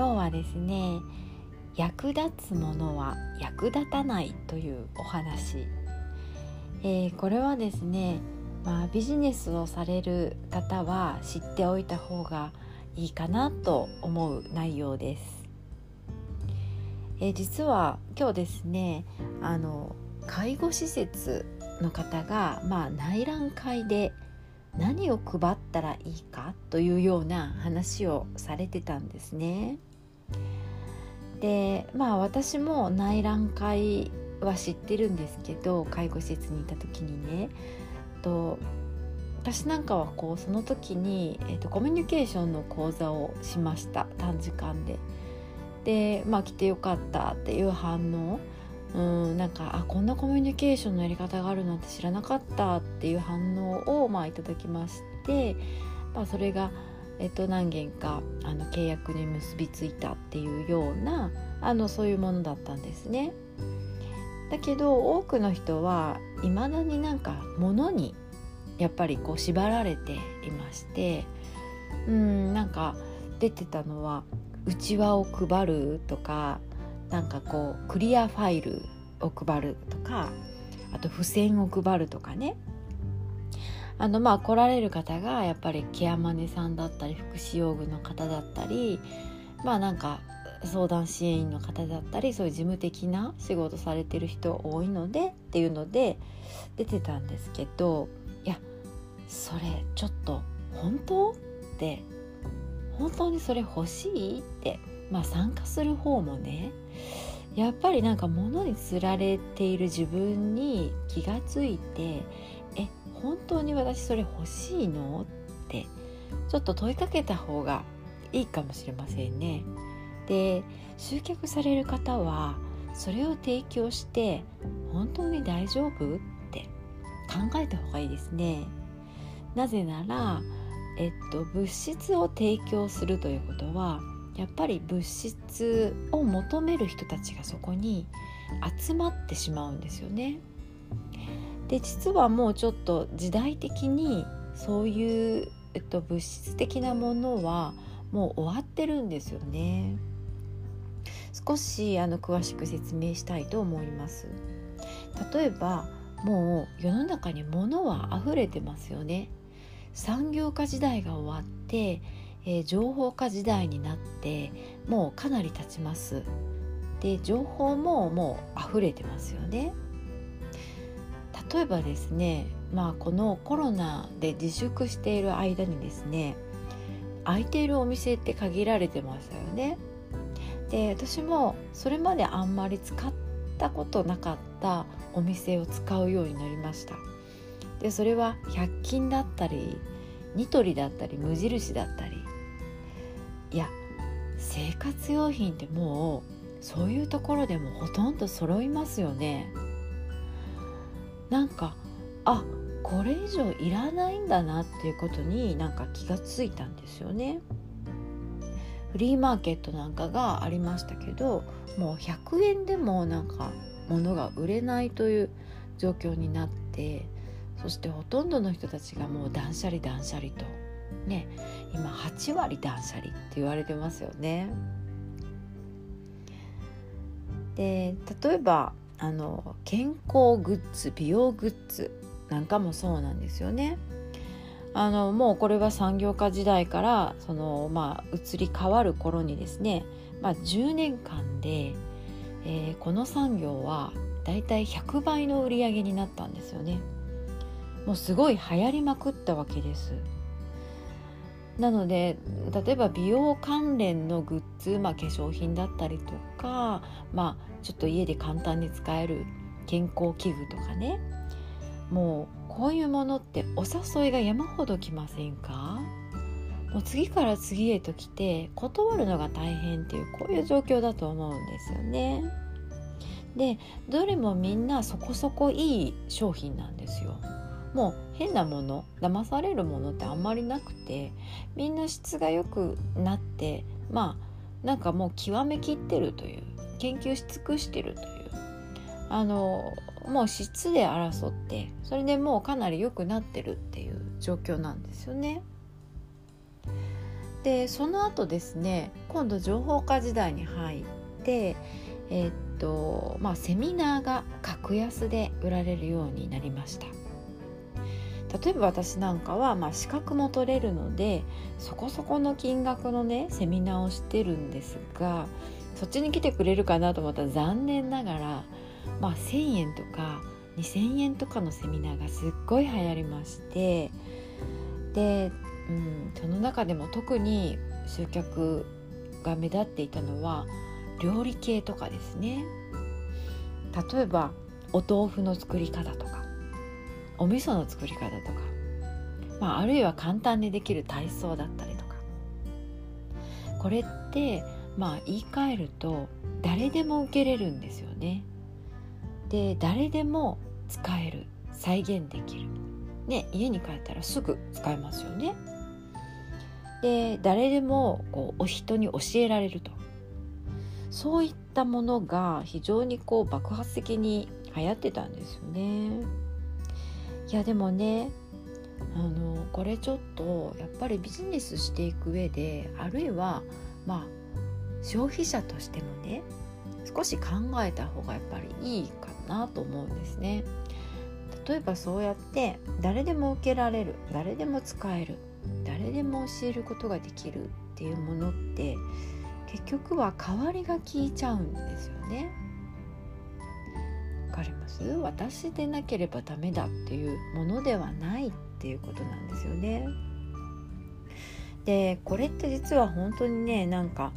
今日はですね役立つものは役立たないというお話、えー、これはですね、まあ、ビジネスをされる方は知っておいた方がいいかなと思う内容です、えー、実は今日ですねあの介護施設の方が、まあ、内覧会で何を配ったらいいかというような話をされてたんですね。でまあ私も内覧会は知ってるんですけど介護施設にいた時にね。と私なんかはこうその時に、えーと、コミュニケーションの講座をしました。短時間で。でまあ来てよかったっていう反応。うんなんかあこんなコミュニケーションのやり方があるなんて知らなかったっていう反応をまあいただきまして、まあ、それが、えっと、何件かあの契約に結びついたっていうようなあのそういうものだったんですね。だけど多くの人はいまだになんか物にやっぱりこう縛られていましてうんなんか出てたのはうちわを配るとかなんかこうクリアファイルを配るとかあと付箋を配るとかねあのまあ来られる方がやっぱりケアマネさんだったり福祉用具の方だったりまあなんか相談支援員の方だったりそういう事務的な仕事されてる人多いのでっていうので出てたんですけどいやそれちょっと本当？って本当にそれ欲しい？ってまあ参加する方もねやっぱりなんか物につられている自分に気がついて本当に私それ欲しいの？ってちょっと問いかけた方がいいかもしれませんね。で集客される方はそれを提供して本当に大丈夫？って考えた方がいいですね。なぜなら、えっと、物質を提供するということはやっぱり物質を求める人たちがそこに集まってしまうんですよね。で実はもうちょっと時代的にそういう、えっと、物質的なものはもう終わってるんですよね。少しあの詳しく説明したいと思います。例えばもう世の中に物は溢れてますよね。産業化時代が終わってえー、情報化時代になってもうかなり経ちますで情報ももう溢れてますよね例えばですねまあこのコロナで自粛している間にですね空いているお店って限られてましたよね。で私もそれまであんまり使ったことなかったお店を使うようになりました。でそれは100均だったりニトリだったり無印だったり。いや生活用品ってもうそういうところでもほとんど揃いますよね。なんかあこれ以上いらないんだなっていうことになんか気がついたんですよねフリーマーケットなんかがありましたけどもう100円でもなんか物が売れないという状況になってそしてほとんどの人たちがもう断捨離断捨離とね今8割断捨離って言われてますよね。で例えばあの健康グッズ美容グッズなんかもそうなんですよね。あのもうこれは産業化時代からその、まあ、移り変わる頃にですね、まあ、10年間で、えー、この産業はだいたい100倍の売り上げになったんですよね。もうすごい流行りまくったわけです。なので例えば美容関連のグッズ、まあ、化粧品だったりとか、まあ、ちょっと家で簡単に使える健康器具とかねもうこういうものってお誘いが山ほど来ませんか？もう次から次へと来て断るのが大変っていうこういう状況だと思うんですよね。でどれもみんなそこそこいい商品なんですよ。もう変なもの騙されるものってあんまりなくてみんな質が良くなってまあなんかもう極めきってるという研究し尽くしてるというあのもう質で争ってそれでもうかなり良くなってるっていう状況なんですよね。でその後ですね今度情報化時代に入ってえー、っとまあセミナーが格安で売られるようになりました例えば私なんかは、まあ、資格も取れるのでそこそこの金額のねセミナーをしてるんですがそっちに来てくれるかなと思ったら残念ながら、まあ、1,000円とか2,000円とかのセミナーがすっごい流行りましてでうん、その中でも特に集客が目立っていたのは料理系とかですね。例えばお豆腐の作り方とか。お味噌の作り方とか、まあ、あるいは簡単にできる体操だったりとかこれってまあ言い換えると誰でも受けれるんですよね。で誰でも使える再現できる。ね家に帰ったらすぐ使えますよね。で誰でもこうお人に教えられるとそういったものが非常にこう爆発的に流行ってたんですよね。いやでもねあのこれちょっとやっぱりビジネスしていく上であるいはまあ消費者としてもね少し考えた方がやっぱりいいかなと思うんですね。例えばそうやって誰でも受けられる誰でも使える誰でも教えることができるっていうものって結局は代わりが効いちゃうんですよね。かります？私でなければダメだっていうものではないっていうことなんですよね。でこれって実は本当にねなんか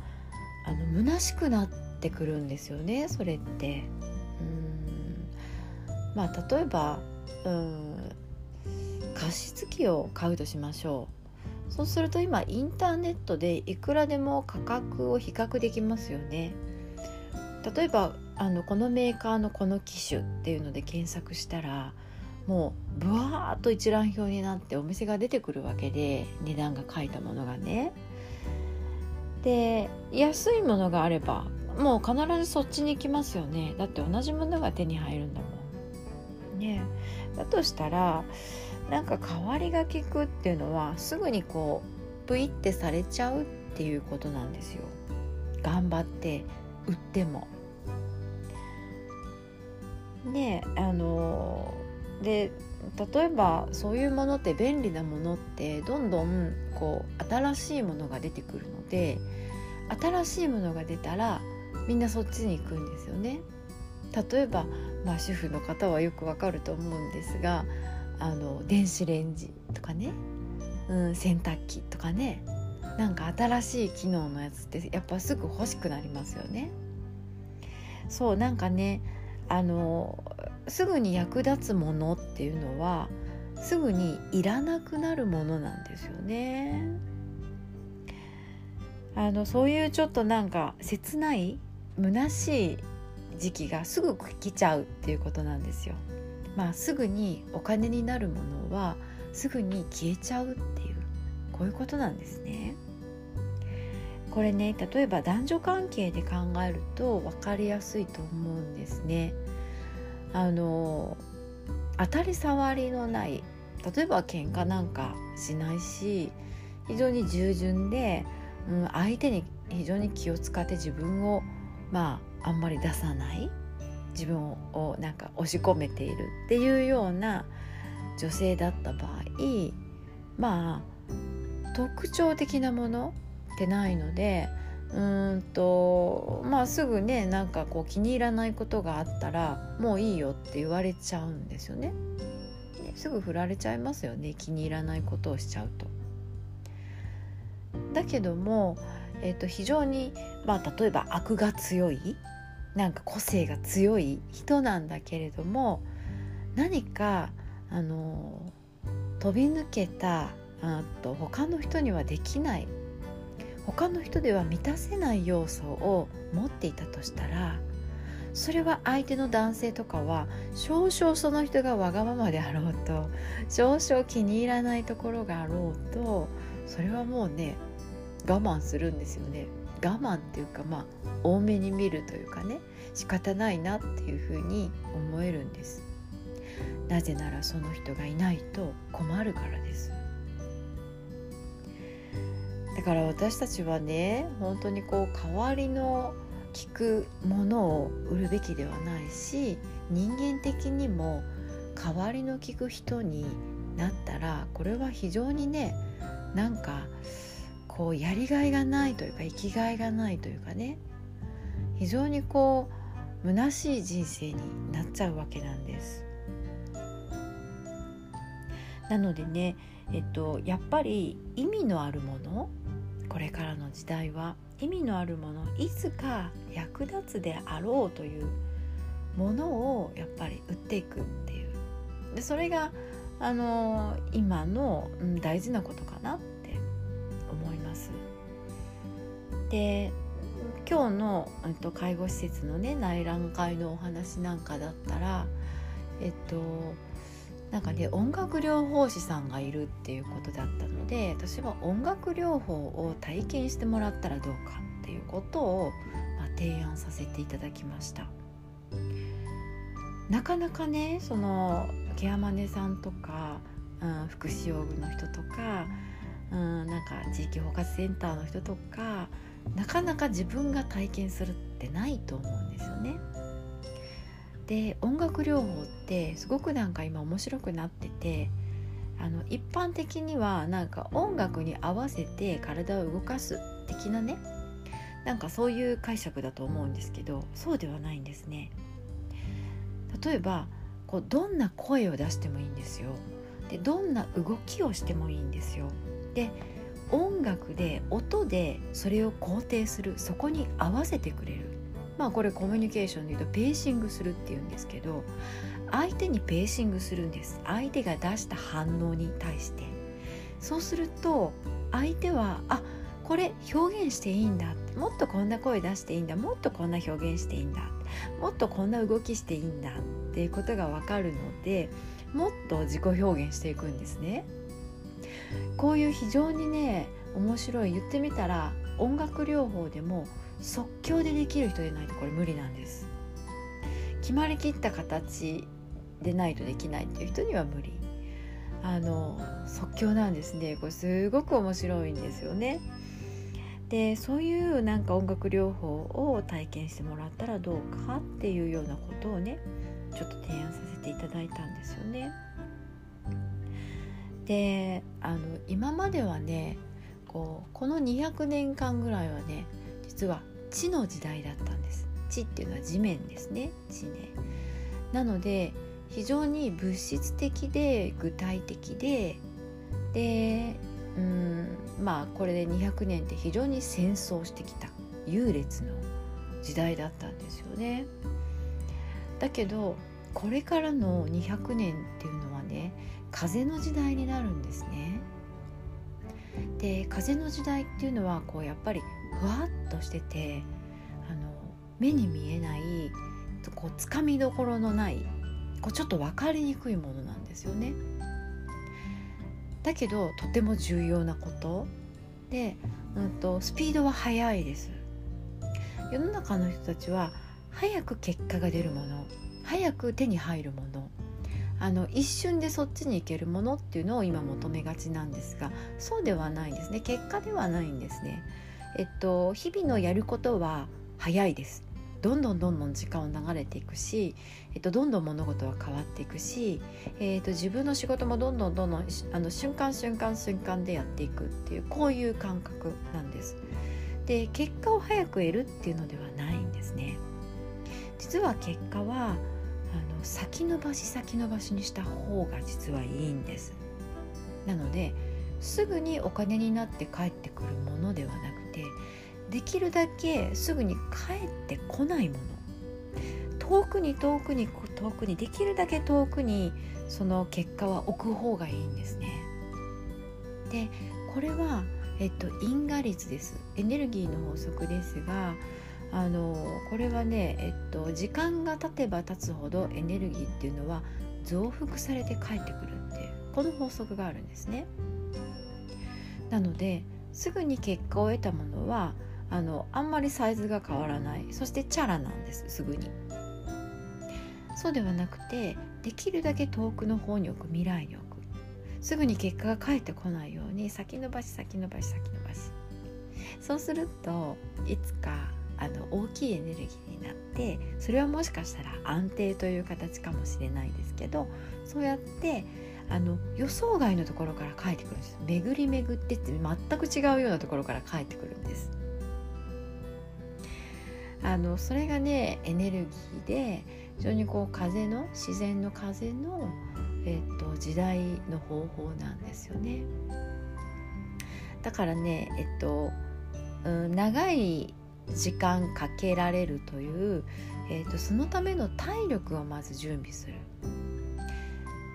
あの虚しくなってくるんですよねそれって。うんまあ例えばうん加湿器を買うとしましょうそうすると今インターネットでいくらでも価格を比較できますよね例えばあのこのメーカーのこの機種っていうので検索したらもうブワーッと一覧表になってお店が出てくるわけで値段が書いたものがね。で安いものがあればもう必ずそっちに行きますよね。だって同じものが手に入るんだもん。ね。だとしたらなんか代わりが利くっていうのはすぐにこうプイってされちゃうっていうことなんですよ。頑張って売っても。ねあので例えばそういうものって便利なものってどんどんこう新しいものが出てくるので新しいものが出たらみんなそっちに行くんですよね。例えば、まあ、主婦の方はよくわかると思うんですがあの電子レンジとかね、うん、洗濯機とかねなんか新しい機能のやつってやっぱすぐ欲しくなりますよね。そうなんかねあのすぐに役立つものっていうのはすぐにいらなくなるものなんですよね。あのそういうちょっとなんか切ない虚しい時期がすぐ来ちゃうっていうことなんですよ。まあ、すぐにお金になるものはすぐに消えちゃうっていうこういうことなんですね。これね例えば男女関係で考えると分かりやすいと思うんですね。あの当たり障りのない例えば喧嘩なんかしないし非常に従順で、うん、相手に非常に気を使って自分をまああんまり出さない自分をなんか押し込めているっていうような女性だった場合まあ特徴的なものてないのでうんとまあすぐねなんかこう気に入らないことがあったらもういいよって言われちゃうんですよね。すぐ振られちゃいますよね気に入らないことをしちゃうと。だけども、えー、と非常に、まあ、例えば悪が強いなんか個性が強い人なんだけれども何かあの飛び抜けたあと他の人にはできない他の人では満たせない要素を持っていたとしたらそれは相手の男性とかは少々その人がわがままであろうと少々気に入らないところがあろうとそれはもうね我慢するんですよね。我慢っていうかまあ多めに見るというかね仕方ないなっていうふうに思えるんです。なぜならその人がいないと困るからです。だから私たちはね本当にこう代わりの聞くものを売るべきではないし人間的にも代わりの聞く人になったらこれは非常にねなんかこうやりがいがないというか生きがいがないというかね非常にこう虚しい人生になっちゃうわけなんです。なのでね、えっと、やっぱり意味のあるものこれからの時代は意味のあるものいつか役立つであろうというものをやっぱり売っていくっていうでそれがあの今の、うん、大事なことかなって思います。で今日の、えっと、介護施設のね内覧会のお話なんかだったらえっとなんかね音楽療法士さんがいるっていうことだったので私は音楽療法を体験してもらったらどうかっていうことを、まあ、提案させていただきましたなかなかねそのケアマネさんとか、うん、福祉用具の人とか、うん、なんか地域包括センターの人とかなかなか自分が体験するってないと思うんですよね。で音楽療法ってすごくなんか今面白くなっててあの一般的にはなんか音楽に合わせて体を動かす的なねなんかそういう解釈だと思うんですけどそうではないんですね。例えばこうどんな声を出してもいいんですよ。でどんな動きをしてもいいんですよ。で音楽で音でそれを肯定するそこに合わせてくれるまあこれコミュニケーションで言うとペーシングするっていうんですけど相手にペーシングするんです。相手が出した反応に対して。そうすると相手はあこれ表現していいんだ。もっとこんな声出していいんだ。もっとこんな表現していいんだ。もっとこんな動きしていいんだ。っていうことが分かるのでもっと自己表現していくんですね。こういう非常にね面白い。言ってみたら音楽療法でも即興でできる人でないとこれ無理なんです。決まりきった形でないとできないっていう人には無理。あの即興なんですね。これすごく面白いんですよね。でそういうなんか音楽療法を体験してもらったらどうかっていうようなことをねちょっと提案させていただいたんですよね。であの今まではねこうこの200年間ぐらいはね実は地の時代だったんです。地っていうのは地面ですね。地ねなので非常に物質的で具体的ででうんまあこれで200年って非常に戦争してきた優劣の時代だったんですよね。だけどこれからの200年っていうのはね風の時代になるんですね。で風の時代っていうのはこうやっぱりふわっとしててあの目に見えないこうつかみどころのないこうちょっと分かりにくいものなんですよね。だけどとても重要なことで、うんと、スピードは速いです。世の中の人たちは早く結果が出るもの早く手に入るものあの一瞬でそっちに行けるものっていうのを今求めがちなんですがそうではないんですね結果ではないんですね。えっと、日々のやることは早いですどんどんどんどん時間を流れていくし、えっと、どんどん物事は変わっていくし、えっと、自分の仕事もどんどんどんどんあの瞬間瞬間瞬間でやっていくっていうこういう感覚なんです。で結果を早く得るっていうのではないんですね。実は結果はあの先延ばし先延ばしにした方が実はいいんです。なのですぐにお金になって帰ってくるものではなくてできるだけすぐに帰ってこないもの遠くに遠くに遠くにできるだけ遠くにその結果は置く方がいいんですね。でこれは、えっと、因果率ですエネルギーの法則ですがあのこれはね、えっと、時間が経てば経つほどエネルギーっていうのは増幅されて帰ってくるっていうこの法則があるんですね。なのですぐに結果を得たものはあのあんまりサイズが変わらない。そしてチャラなんです。すぐに。そうではなくてできるだけ遠くの方に置く未来に置く。すぐに結果が返ってこないように先延ばし先延ばし先延ばし。そうするといつかあの大きいエネルギーになってそれはもしかしたら安定という形かもしれないですけどそうやってあの予想外のところから帰ってくるんです。巡り巡ってって全く違うようなところから帰ってくるんです。あのそれがねエネルギーで非常にこう風の自然の風の、えっと、時代の方法なんですよね。だからねえっと、うん、長い時間かけられるという、えーと、そのための体力をまず準備する。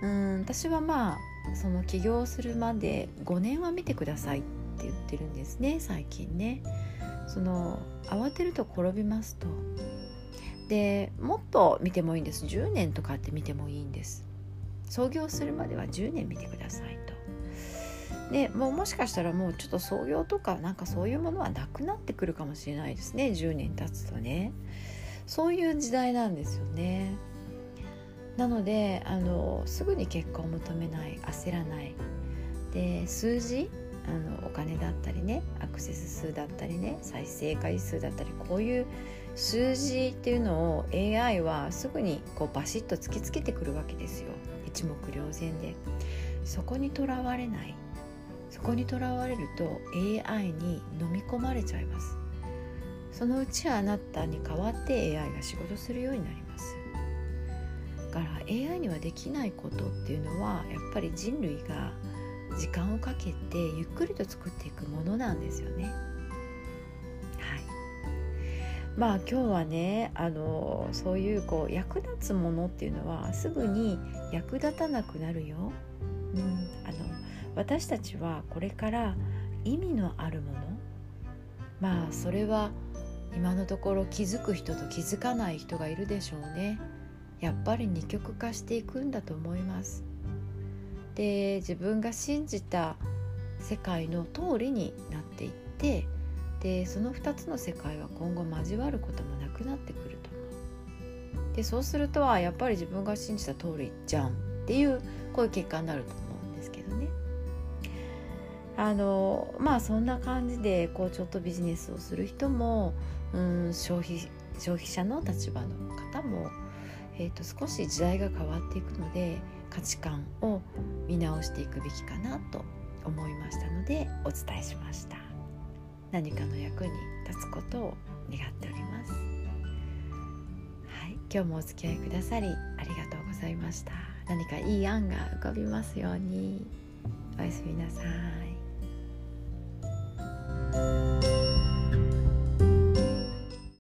うん私はまあその起業するまで5年は見てくださいって言ってるんですね最近ね。その慌てると転びますと。でもっと見てもいいんです。10年とかって見てもいいんです。創業するまでは10年見てくださいと。でもうもしかしたらもうちょっと創業とかなんかそういうものはなくなってくるかもしれないですね。10年経つとね。そういう時代なんですよね。なのであのすぐに結果を求めない焦らない。で数字あのお金だったりねアクセス数だったりね再生回数だったりこういう数字っていうのを AI はすぐにこうバシッと突きつけてくるわけですよ。一目瞭然で。そこにとらわれない。そこにとらわれると AI に飲み込まれちゃいます。そのうちあなたに代わって AI が仕事するようになります。から AI にはできないことっていうのはやっぱり人類が時間をかけてゆっくりと作っていくものなんですよね。はい。まあ今日はねあのそういうこう役立つものっていうのはすぐに役立たなくなるよ、うん、あの私たちはこれから意味のあるもの。まあそれは今のところ気づく人と気づかない人がいるでしょうね。やっぱり二極化していくんだと思います。で自分が信じた世界の通りになっていってでその2つの世界は今後交わることもなくなってくると思う。でそうするとはやっぱり自分が信じた通りじゃんっていうこういう結果になると思うんですけどね。あのまあそんな感じでこうちょっとビジネスをする人もうん消費消費者の立場の方も、えーと、と少し時代が変わっていくので価値観を見直していくべきかなと思いましたのでお伝えしました。何かの役に立つことを願っております。はい、今日もお付き合いくださりありがとうございました。何かいい案が浮かびますように。おやすみなさい。